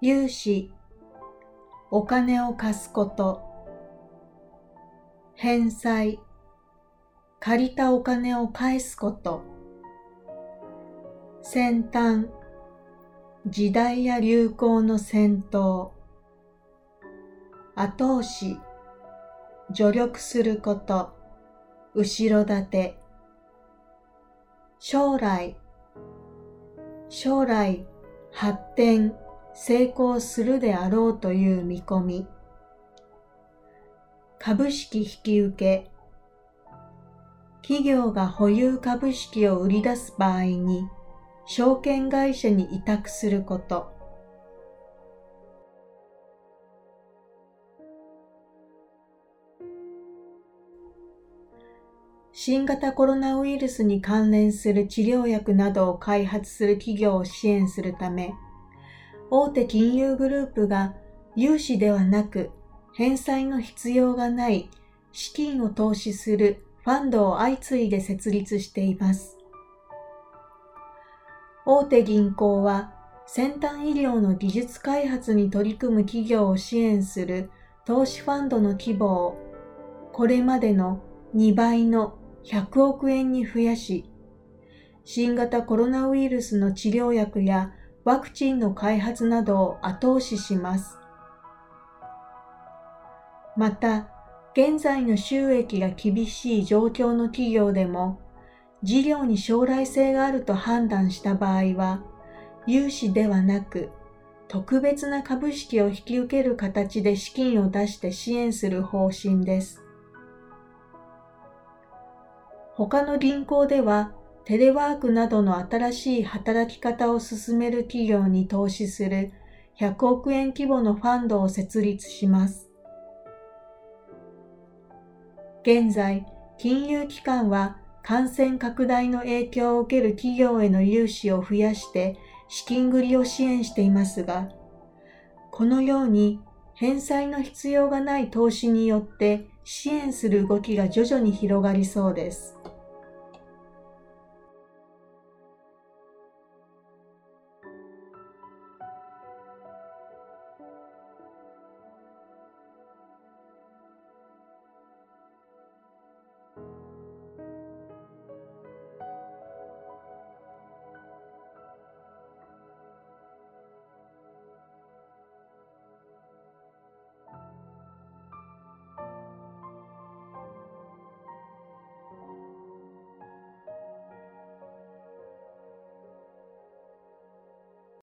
融資、お金を貸すこと、返済、借りたお金を返すこと、先端、時代や流行の先頭、後押し、助力すること、後ろ盾、将来、将来発展、成功するであろうという見込み、株式引き受け、企業が保有株式を売り出す場合に、証券会社に委託すること。新型コロナウイルスに関連する治療薬などを開発する企業を支援するため、大手金融グループが融資ではなく返済の必要がない資金を投資するファンドを相次いで設立しています。大手銀行は先端医療の技術開発に取り組む企業を支援する投資ファンドの規模をこれまでの2倍の100億円に増やし、新型コロナウイルスの治療薬やワクチンの開発などを後押しします。また、現在の収益が厳しい状況の企業でも、事業に将来性があると判断した場合は、融資ではなく、特別な株式を引き受ける形で資金を出して支援する方針です。他の銀行では、テレワークなどの新しい働き方を進める企業に投資する100億円規模のファンドを設立します。現在、金融機関は感染拡大の影響を受ける企業への融資を増やして資金繰りを支援していますが、このように返済の必要がない投資によって支援する動きが徐々に広がりそうです。